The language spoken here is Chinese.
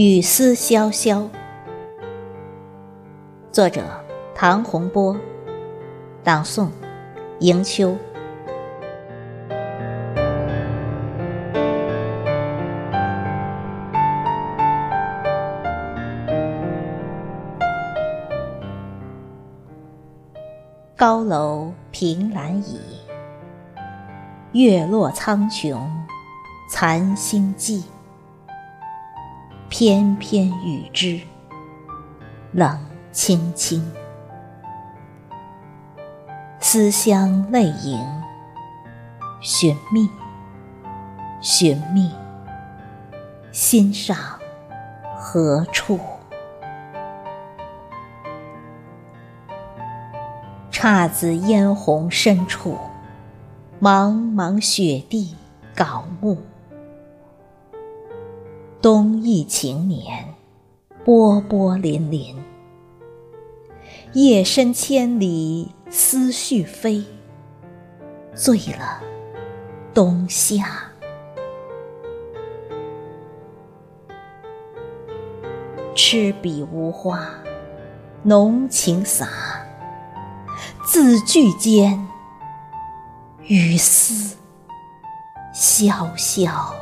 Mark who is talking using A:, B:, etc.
A: 雨丝潇潇，作者唐洪波，朗诵迎秋。高楼凭栏倚，月落苍穹，残星寂。翩翩雨枝，冷清清。思乡泪盈，寻觅，寻觅，心上何处？姹紫嫣红深处，茫茫雪地槁木。冬意情绵，波波粼粼。夜深千里思绪飞，醉了冬夏。痴笔无花，浓情洒，字句间，雨丝潇潇。